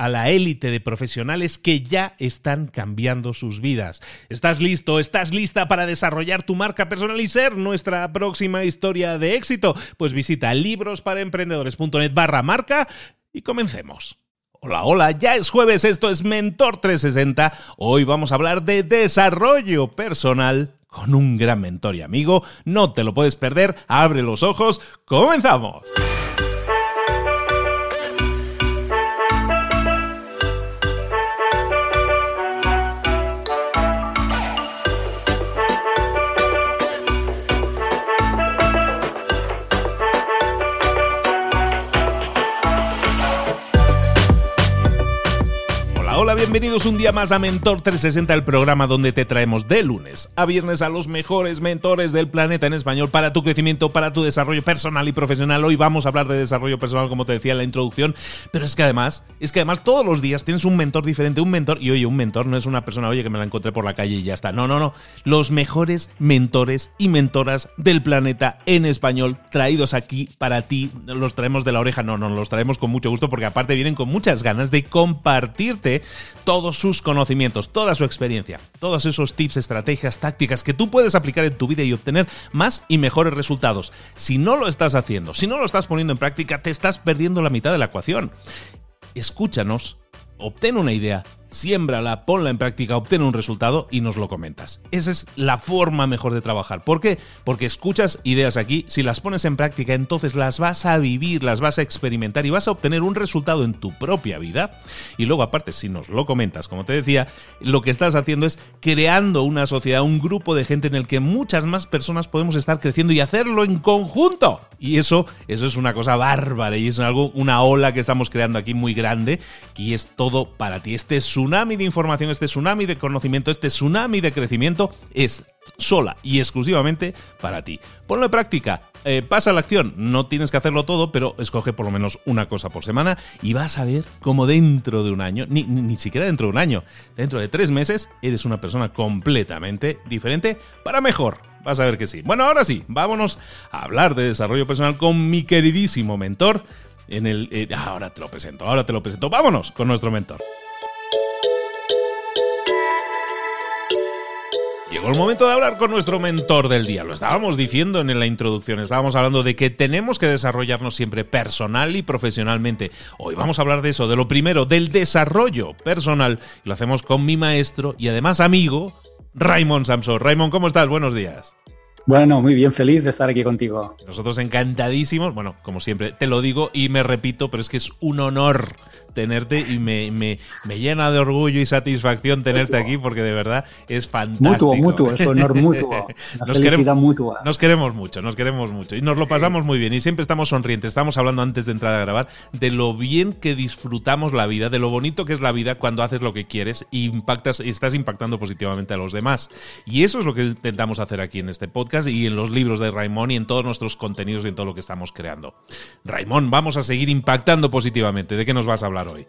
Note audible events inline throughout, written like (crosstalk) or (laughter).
a la élite de profesionales que ya están cambiando sus vidas. ¿Estás listo? ¿Estás lista para desarrollar tu marca personal y ser nuestra próxima historia de éxito? Pues visita librosparaemprendedores.net barra marca y comencemos. Hola, hola, ya es jueves, esto es Mentor 360. Hoy vamos a hablar de desarrollo personal con un gran mentor y amigo. No te lo puedes perder, abre los ojos, comenzamos. Bienvenidos un día más a Mentor 360, el programa donde te traemos de lunes a viernes a los mejores mentores del planeta en español para tu crecimiento, para tu desarrollo personal y profesional. Hoy vamos a hablar de desarrollo personal, como te decía en la introducción, pero es que además, es que además todos los días tienes un mentor diferente, un mentor, y oye, un mentor no es una persona, oye, que me la encontré por la calle y ya está. No, no, no. Los mejores mentores y mentoras del planeta en español traídos aquí para ti. Los traemos de la oreja, no, no, los traemos con mucho gusto porque aparte vienen con muchas ganas de compartirte todos sus conocimientos, toda su experiencia, todos esos tips, estrategias, tácticas que tú puedes aplicar en tu vida y obtener más y mejores resultados. Si no lo estás haciendo, si no lo estás poniendo en práctica, te estás perdiendo la mitad de la ecuación. Escúchanos, obtén una idea siémbrala, ponla en práctica, obtén un resultado y nos lo comentas. Esa es la forma mejor de trabajar. ¿Por qué? Porque escuchas ideas aquí, si las pones en práctica, entonces las vas a vivir, las vas a experimentar y vas a obtener un resultado en tu propia vida. Y luego, aparte, si nos lo comentas, como te decía, lo que estás haciendo es creando una sociedad, un grupo de gente en el que muchas más personas podemos estar creciendo y hacerlo en conjunto. Y eso, eso es una cosa bárbara y es algo, una ola que estamos creando aquí muy grande y es todo para ti. Este es tsunami de información, este tsunami de conocimiento, este tsunami de crecimiento es sola y exclusivamente para ti. Ponlo en práctica, eh, pasa la acción, no tienes que hacerlo todo, pero escoge por lo menos una cosa por semana y vas a ver cómo dentro de un año, ni, ni siquiera dentro de un año, dentro de tres meses, eres una persona completamente diferente para mejor. Vas a ver que sí. Bueno, ahora sí, vámonos a hablar de desarrollo personal con mi queridísimo mentor. En el, eh, ahora te lo presento, ahora te lo presento. Vámonos con nuestro mentor. Llegó el momento de hablar con nuestro mentor del día. Lo estábamos diciendo en la introducción, estábamos hablando de que tenemos que desarrollarnos siempre personal y profesionalmente. Hoy vamos a hablar de eso, de lo primero, del desarrollo personal. lo hacemos con mi maestro y además amigo, Raymond Samson. Raymond, ¿cómo estás? Buenos días. Bueno, muy bien, feliz de estar aquí contigo. Nosotros encantadísimos, bueno, como siempre, te lo digo y me repito, pero es que es un honor tenerte y me, me, me, llena de orgullo y satisfacción tenerte aquí porque de verdad es fantástico. Mutuo, mutuo, es honor (laughs) mutuo. nos felicidad queremos, mutua. Nos queremos mucho, nos queremos mucho y nos lo pasamos muy bien y siempre estamos sonrientes. Estamos hablando antes de entrar a grabar de lo bien que disfrutamos la vida, de lo bonito que es la vida cuando haces lo que quieres y impactas, estás impactando positivamente a los demás. Y eso es lo que intentamos hacer aquí en este podcast y en los libros de Raimón y en todos nuestros contenidos y en todo lo que estamos creando. Raimón, vamos a seguir impactando positivamente. ¿De qué nos vas a hablar hoy?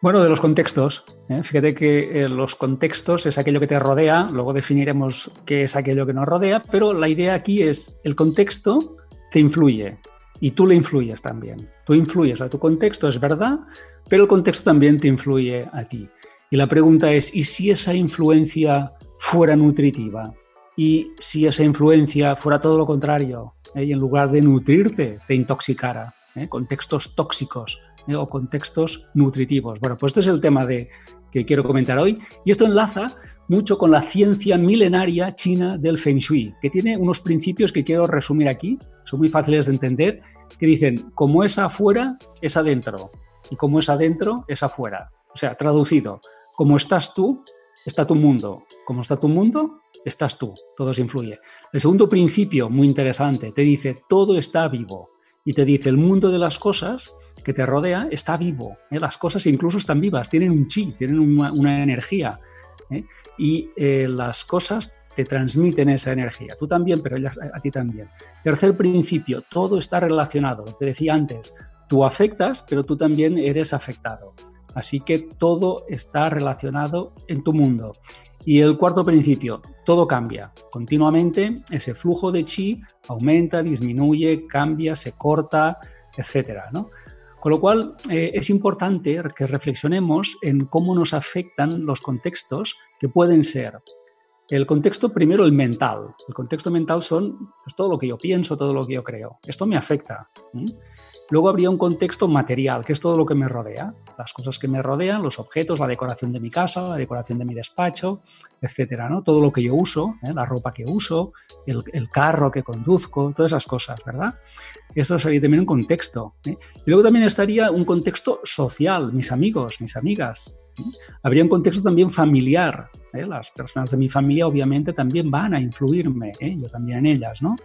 Bueno, de los contextos. ¿eh? Fíjate que eh, los contextos es aquello que te rodea, luego definiremos qué es aquello que nos rodea, pero la idea aquí es el contexto te influye y tú le influyes también. Tú influyes, o tu contexto es verdad, pero el contexto también te influye a ti. Y la pregunta es, ¿y si esa influencia fuera nutritiva? ¿Y si esa influencia fuera todo lo contrario? ¿eh? Y en lugar de nutrirte, te intoxicara, contextos tóxicos ¿eh? o contextos nutritivos. Bueno, pues este es el tema de, que quiero comentar hoy y esto enlaza mucho con la ciencia milenaria china del Feng Shui, que tiene unos principios que quiero resumir aquí, son muy fáciles de entender, que dicen, como es afuera, es adentro, y como es adentro, es afuera. O sea, traducido, como estás tú, está tu mundo, como está tu mundo, estás tú, todo se influye. El segundo principio, muy interesante, te dice, todo está vivo y te dice el mundo de las cosas que te rodea está vivo. ¿eh? Las cosas incluso están vivas, tienen un chi, tienen una, energía. ¿eh? Y eh, las cosas te transmiten esa energía. Tú también, pero ellas a, ti también. Tercer principio, todo está relacionado. Lo que decía antes, tú afectas, pero tú también eres afectado. Así que todo está relacionado en tu mundo. Y el cuarto principio, todo cambia. Continuamente ese flujo de chi aumenta, disminuye, cambia, se corta, ¿no? Con lo cual eh, es importante que reflexionemos en cómo nos afectan los contextos que pueden ser. El contexto primero el mental. El contexto mental son pues, todo lo que yo pienso, todo lo que yo creo. Esto me afecta. Luego habría un contexto material, que es todo lo que me rodea, las cosas que me rodean, los objetos, la decoración de mi casa, la decoración de mi despacho, etcétera, ¿no? Todo lo que yo uso, ¿eh? la ropa que uso, el, carro que conduzco, todas esas cosas, ¿verdad? Eso sería también un contexto. ¿eh? Y luego también estaría un contexto social, mis amigos, mis amigas. ¿Eh? Habría un contexto también familiar. Las personas de mi familia obviamente también van a influirme, yo también en ellas, ¿no?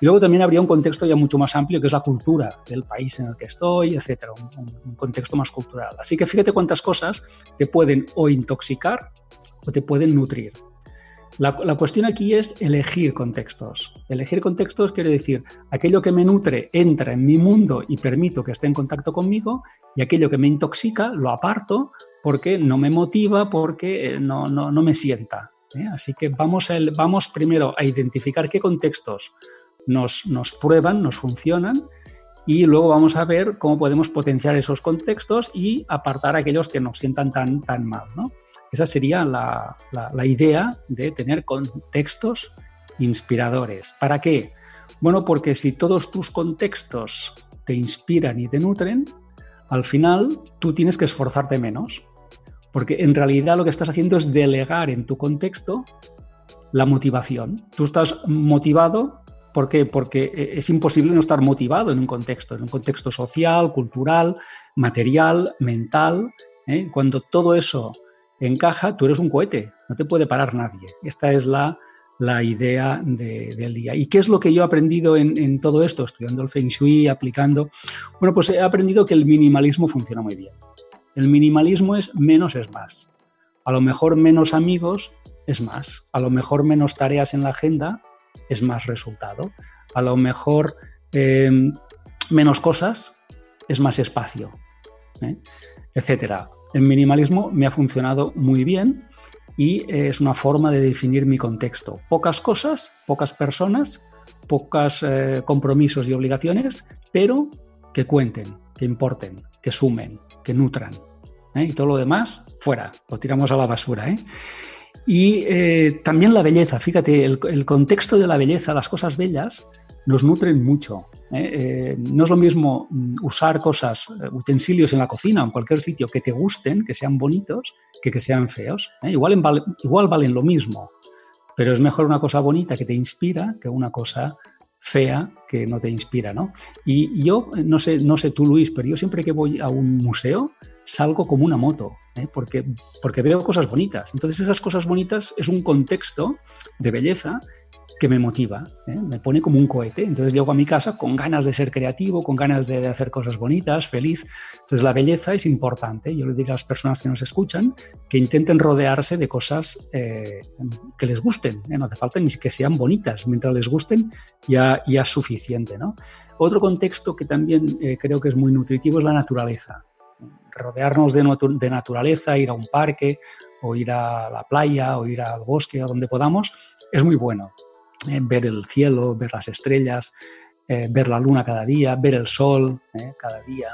Y luego también habría un contexto ya mucho más amplio, que es la cultura del país en el que estoy, etcétera, un, contexto más cultural. Así que fíjate cuántas cosas te pueden o intoxicar o te pueden nutrir. La, la, cuestión aquí es elegir contextos. Elegir contextos quiere decir aquello que me nutre entra en mi mundo y permito que esté en contacto conmigo y aquello que me intoxica lo aparto porque no me motiva, porque eh, no, no, no me sienta. ¿eh? Así que vamos, a, vamos primero a identificar qué contextos nos, prueban, nos funcionan y luego vamos a ver cómo podemos potenciar esos contextos y apartar aquellos que nos sientan tan, tan mal. Esa sería la, idea de tener contextos inspiradores. ¿Para qué? Bueno, porque si todos tus contextos te inspiran y te nutren, al final tú tienes que esforzarte menos. Porque en realidad lo que estás haciendo es delegar en tu contexto la motivación. Tú estás motivado ¿Por qué? Porque eh, es imposible no estar motivado en un contexto, en un contexto social, cultural, material, mental. ¿eh? Cuando todo eso encaja, tú eres un cohete, no te puede parar nadie. Esta es la, idea del día. ¿Y qué es lo que yo he aprendido en, en, todo esto, estudiando el Feng Shui, aplicando? Bueno, pues he aprendido que el minimalismo funciona muy bien. El minimalismo es menos es más. A lo mejor menos amigos es más. A lo mejor menos tareas en la agenda es más resultado. A lo mejor eh, menos cosas es más espacio, ¿eh? etcétera. El minimalismo me ha funcionado muy bien y es una forma de definir mi contexto. Pocas cosas, pocas personas, pocos eh, compromisos y obligaciones, pero que cuenten, que importen, que sumen, que nutran. Y todo lo demás, fuera, lo tiramos a la basura. Y eh, también la belleza, fíjate, el, contexto de la belleza, las cosas bellas, nos nutren mucho. ¿eh? Eh, no es lo mismo mm, usar cosas, utensilios en la cocina o en cualquier sitio que te gusten, que sean bonitos, que que sean feos. Igual, igual valen lo mismo, pero es mejor una cosa bonita que te inspira que una cosa fea que no te inspira, ¿no? Y yo, no sé, no sé tú, Luis, pero yo siempre que voy a un museo, salgo como una moto, ¿eh? porque, porque veo cosas bonitas. Entonces esas cosas bonitas es un contexto de belleza que me motiva, ¿eh? me pone como un cohete. Entonces llego a mi casa con ganas de ser creativo, con ganas de, hacer cosas bonitas, feliz. Entonces la belleza es importante. Yo le digo a las personas que nos escuchan que intenten rodearse de cosas eh, que les gusten. No hace falta ni que sean bonitas. Mientras les gusten ya, ya es suficiente. ¿no? Otro contexto que también creo que es muy nutritivo es la naturaleza. Rodearnos de, naturaleza, ir a un parque o ir a la playa o ir al bosque, a donde podamos, es muy bueno. Eh, ver el cielo, ver las estrellas, eh, ver la luna cada día, ver el sol eh, cada día.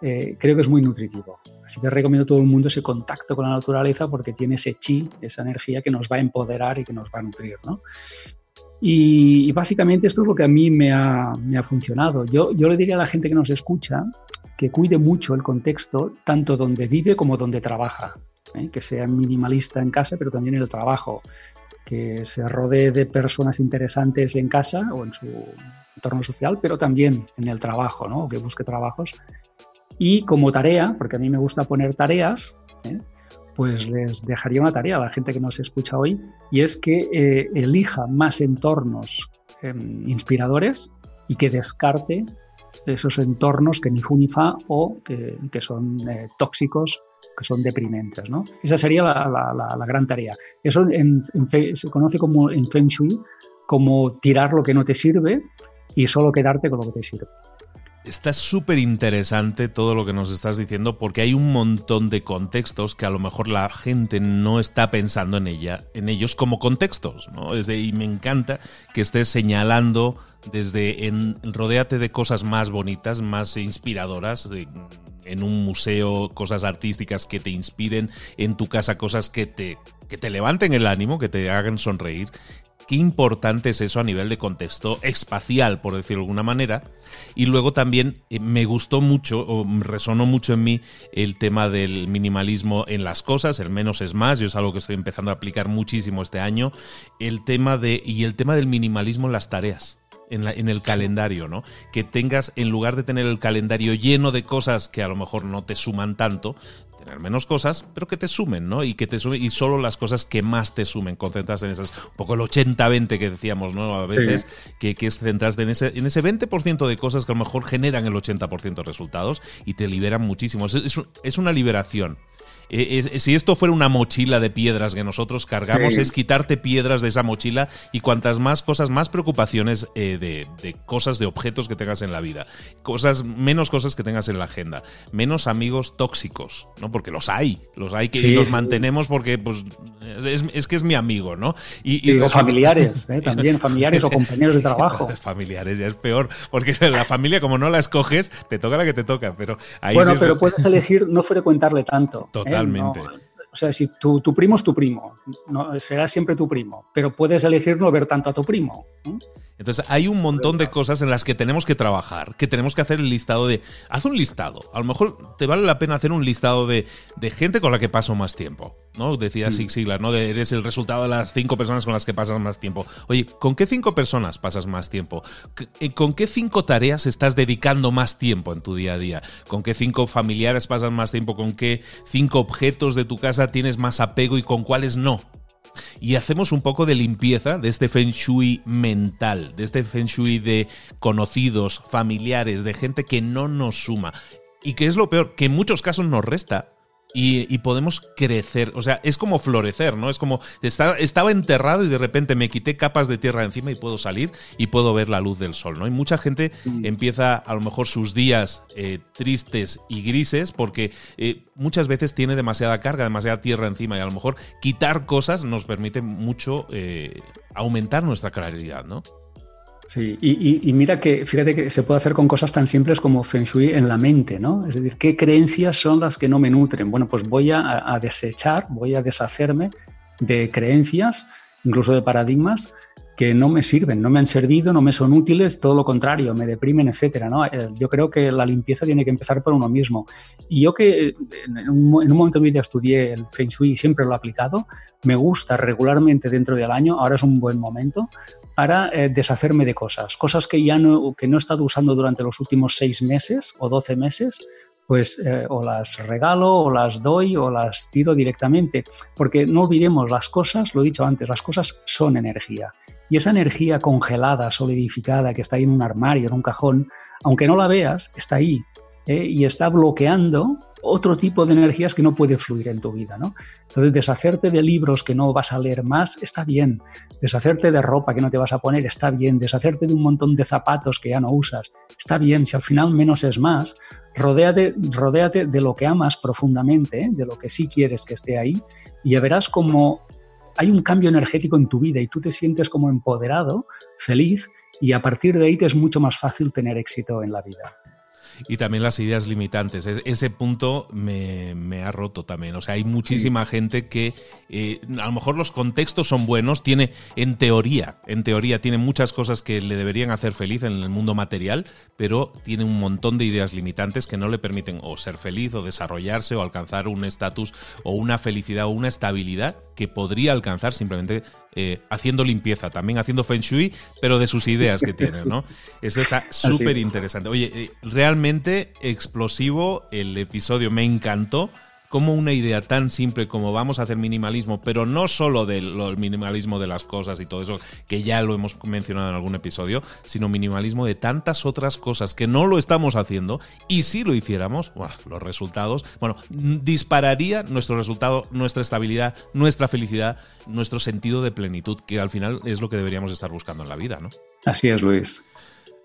creo que es muy nutritivo. Así que recomiendo a todo el mundo ese contacto con la naturaleza porque tiene ese chi, esa energía que nos va a empoderar y que nos va a nutrir. Y, básicamente esto es lo que a mí me ha, me ha funcionado. Yo, yo le diría a la gente que nos escucha que cuide mucho el contexto, tanto donde vive como donde trabaja. que sea minimalista en casa, pero también en el trabajo que se rodee de personas interesantes en casa o en su entorno social, pero también en el trabajo, ¿no? que busque trabajos. Y como tarea, porque a mí me gusta poner tareas, ¿eh? pues les dejaría una tarea a la gente que nos escucha hoy, y es que eh, elija más entornos em, inspiradores y que descarte esos entornos que ni fu ni fa o que, que son eh, tóxicos que son deprimentes. ¿no? Esa sería la, gran tarea. Eso se conoce como en Feng Shui como tirar lo que no te sirve y solo quedarte con lo que te sirve. Está súper interesante todo lo que nos estás diciendo porque hay un montón de contextos que a lo mejor la gente no está pensando en ella, en ellos como contextos, ¿no? Es y me encanta que estés señalando desde en rodéate de cosas más bonitas, más inspiradoras, en un museo, cosas artísticas que te inspiren, en tu casa cosas que te, que te levanten el ánimo, que te hagan sonreír. Qué importante es eso a nivel de contexto espacial, por decirlo de alguna manera. Y luego también eh, me gustó mucho, o resonó mucho en mí, el tema del minimalismo en las cosas, el menos es más, yo es algo que estoy empezando a aplicar muchísimo este año. El tema de, y el tema del minimalismo en las tareas en, el calendario, ¿no? Que tengas, en lugar de tener el calendario lleno de cosas que a lo mejor no te suman tanto, tener menos cosas, pero que te sumen, ¿no? Y que te sumen, y solo las cosas que más te sumen, concentrarse en esas, un poco el 80-20 que decíamos, ¿no? A veces, que, que, es centrarte en ese, en ese 20% de cosas que a lo mejor generan el 80% de resultados y te liberan muchísimo. Es, es una liberación. Eh, si esto fuera una mochila de piedras que nosotros cargamos, es quitarte piedras de esa mochila y cuantas más cosas, más preocupaciones eh, de, cosas, de objetos que tengas en la vida, cosas, menos cosas que tengas en la agenda, menos amigos tóxicos, ¿no? Porque los hay, los hay que los mantenemos porque pues es, que es mi amigo, ¿no? Y, o familiares, ¿eh? (laughs) también familiares o compañeros de (laughs) trabajo. (laughs) Familiares ya es peor, porque la familia como no la escoges, te toca la que te toca, pero Bueno, pero puedes elegir no frecuentarle tanto. Totalmente. o sea, si tu, tu, primo es tu primo, no, será siempre tu primo, pero puedes elegir no ver tanto a tu primo. Entonces hay un montón de cosas en las que tenemos que trabajar, que tenemos que hacer el listado de... Haz un listado. A lo mejor te vale la pena hacer un listado de, gente con la que paso más tiempo. ¿no? Decía Sig mm. ¿no? eres el resultado de las cinco personas con las que pasas más tiempo. Oye, ¿con qué cinco personas pasas más tiempo? Eh, ¿Con qué cinco tareas estás dedicando más tiempo en tu día a día? ¿Con qué cinco familiares pasas más tiempo? ¿Con qué cinco objetos de tu casa tienes más apego y con cuáles no? Y hacemos un poco de limpieza de este feng shui mental, de este feng shui de conocidos, familiares, de gente que no nos suma. Y que es lo peor, que en muchos casos nos resta y, podemos crecer. O sea, es como florecer, ¿no? Es como estaba enterrado y de repente me quité capas de tierra encima y puedo salir y puedo ver la luz del sol, ¿no? Y mucha gente mm. empieza a lo mejor sus días eh, tristes y grises porque eh, muchas veces tiene demasiada carga, demasiada tierra encima y a lo mejor quitar cosas nos permite mucho eh, aumentar nuestra claridad, ¿no? Sí, y, mira que fíjate que se puede hacer con cosas tan simples como Feng Shui en la mente, ¿no? Es decir, ¿qué creencias son las que no me nutren? Bueno, pues voy a, desechar, voy a deshacerme de creencias, incluso de paradigmas que no me sirven, no me han servido, no me son útiles, todo lo contrario, me deprimen, etcétera. ¿no? Eh, yo creo que la limpieza tiene que empezar por uno mismo. Y yo que en un, en un momento de mi vida estudié el Feng Shui y siempre lo he aplicado, me gusta regularmente dentro del año, ahora es un buen momento, para eh, deshacerme de cosas, cosas que ya no, que no he estado usando durante los últimos seis meses o doce meses, pues eh, o las regalo o las doy o las tiro directamente, porque no olvidemos las cosas, lo he dicho antes, las cosas son energía. Y esa energía congelada, solidificada, que está ahí en un armario, en un cajón, aunque no la veas, está ahí ¿eh? y está bloqueando otro tipo de energías que no puede fluir en tu vida, ¿no? Entonces, deshacerte de libros que no vas a leer más está bien, deshacerte de ropa que no te vas a poner está bien, deshacerte de un montón de zapatos que ya no usas está bien, si al final menos es más, rodéate, rodéate de lo que amas profundamente, ¿eh? de lo que sí quieres que esté ahí, y ya verás como hay un cambio energético en tu vida y tú te sientes como empoderado, feliz, y a partir de ahí te es mucho más fácil tener éxito en la vida y también las ideas limitantes. Ese punto me, ha roto también. O sea, hay muchísima gente que eh, a lo mejor los contextos son buenos, tiene en teoría, en teoría tiene muchas cosas que le deberían hacer feliz en el mundo material, pero tiene un montón de ideas limitantes que no le permiten o ser feliz o desarrollarse o alcanzar un estatus o una felicidad o una estabilidad que podría alcanzar simplemente eh, haciendo limpieza, también haciendo feng shui, pero de sus ideas que tiene, ¿no? Eso está súper interesante. Oye, eh, realmente explosivo el episodio, me encantó como una idea tan simple como vamos a hacer minimalismo, pero no solo del minimalismo de las cosas y todo eso, que ya lo hemos mencionado en algún episodio, sino minimalismo de tantas otras cosas que no lo estamos haciendo y si lo hiciéramos, los resultados, bueno, dispararía nuestro resultado, nuestra estabilidad, nuestra felicidad, nuestro sentido de plenitud, que al final es lo que deberíamos estar buscando en la vida, ¿no? Así es, Luis.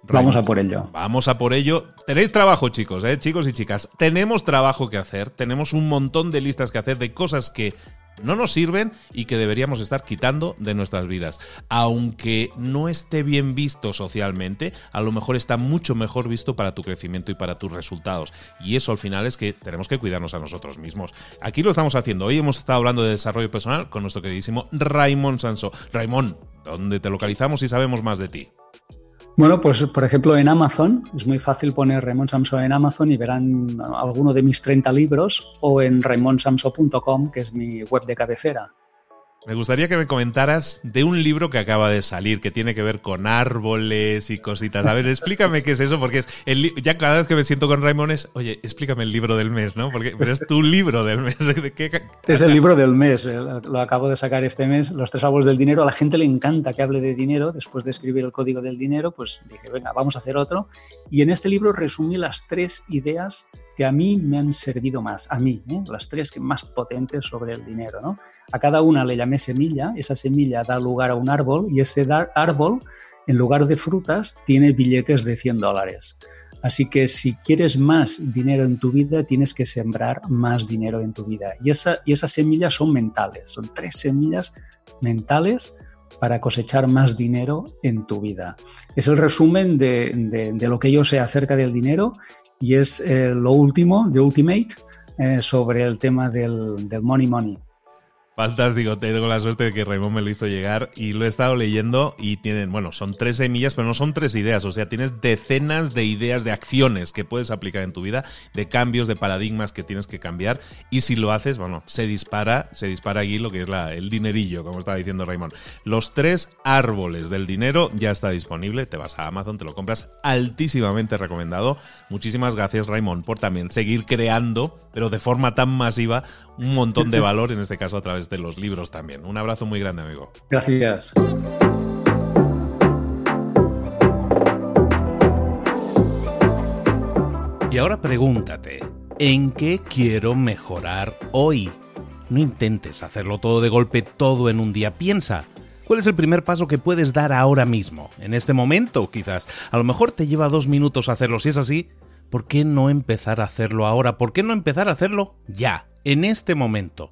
Vamos a por ello. Vamos a por ello. Tenéis trabajo, chicos, ¿eh? chicos y chicas. Tenemos trabajo que hacer. Tenemos un montón de listas que hacer de cosas que no nos sirven y que deberíamos estar quitando de nuestras vidas. Aunque no esté bien visto socialmente, a lo mejor está mucho mejor visto para tu crecimiento y para tus resultados. Y eso al final es que tenemos que cuidarnos a nosotros mismos. Aquí lo estamos haciendo. Hoy hemos estado hablando de desarrollo personal con nuestro queridísimo Raymond Sanso. Raymond, ¿dónde te localizamos y sabemos más de ti? Bueno, pues por ejemplo en Amazon, es muy fácil poner Raymond Samso en Amazon y verán alguno de mis 30 libros o en raymonsamso.com, que es mi web de cabecera. Me gustaría que me comentaras de un libro que acaba de salir, que tiene que ver con árboles y cositas. A ver, explícame qué es eso, porque es el, ya cada vez que me siento con Raymond es, oye, explícame el libro del mes, ¿no? Porque, pero es tu libro del mes. (laughs) Es el libro del mes, eh, lo acabo de sacar este mes, Los tres árboles del dinero. A la gente le encanta que hable de dinero. Después de escribir el código del dinero, pues dije, venga, vamos a hacer otro. Y en este libro resumí las tres ideas que a mí me han servido más, a mí, ¿eh? las tres que más potentes sobre el dinero. ¿no? A cada una le llamé semilla, esa semilla da lugar a un árbol y ese árbol, en lugar de frutas, tiene billetes de 100 dólares. Así que si quieres más dinero en tu vida, tienes que sembrar más dinero en tu vida. Y, esa, y esas semillas son mentales, son tres semillas mentales para cosechar más dinero en tu vida. Es el resumen de, lo que yo sé acerca del dinero y es eh, lo último, de Ultimate, eh, sobre el tema del money money. Fantástico, tengo la suerte de que Raymond me lo hizo llegar y lo he estado leyendo y tienen, bueno, son tres semillas, pero no son tres ideas, o sea, tienes decenas de ideas, de acciones que puedes aplicar en tu vida, de cambios, de paradigmas que tienes que cambiar y si lo haces, bueno, se dispara, se dispara aquí lo que es la, el dinerillo, como estaba diciendo Raymond. Los tres árboles del dinero ya está disponible, te vas a Amazon, te lo compras altísimamente recomendado. Muchísimas gracias Raymond por también seguir creando, pero de forma tan masiva, un montón de valor, en este caso a través de los libros también. Un abrazo muy grande, amigo. Gracias. Y ahora pregúntate, ¿en qué quiero mejorar hoy? No intentes hacerlo todo de golpe, todo en un día. Piensa, ¿cuál es el primer paso que puedes dar ahora mismo? En este momento, quizás. A lo mejor te lleva dos minutos hacerlo. Si es así, ¿por qué no empezar a hacerlo ahora? ¿Por qué no empezar a hacerlo ya? en este momento.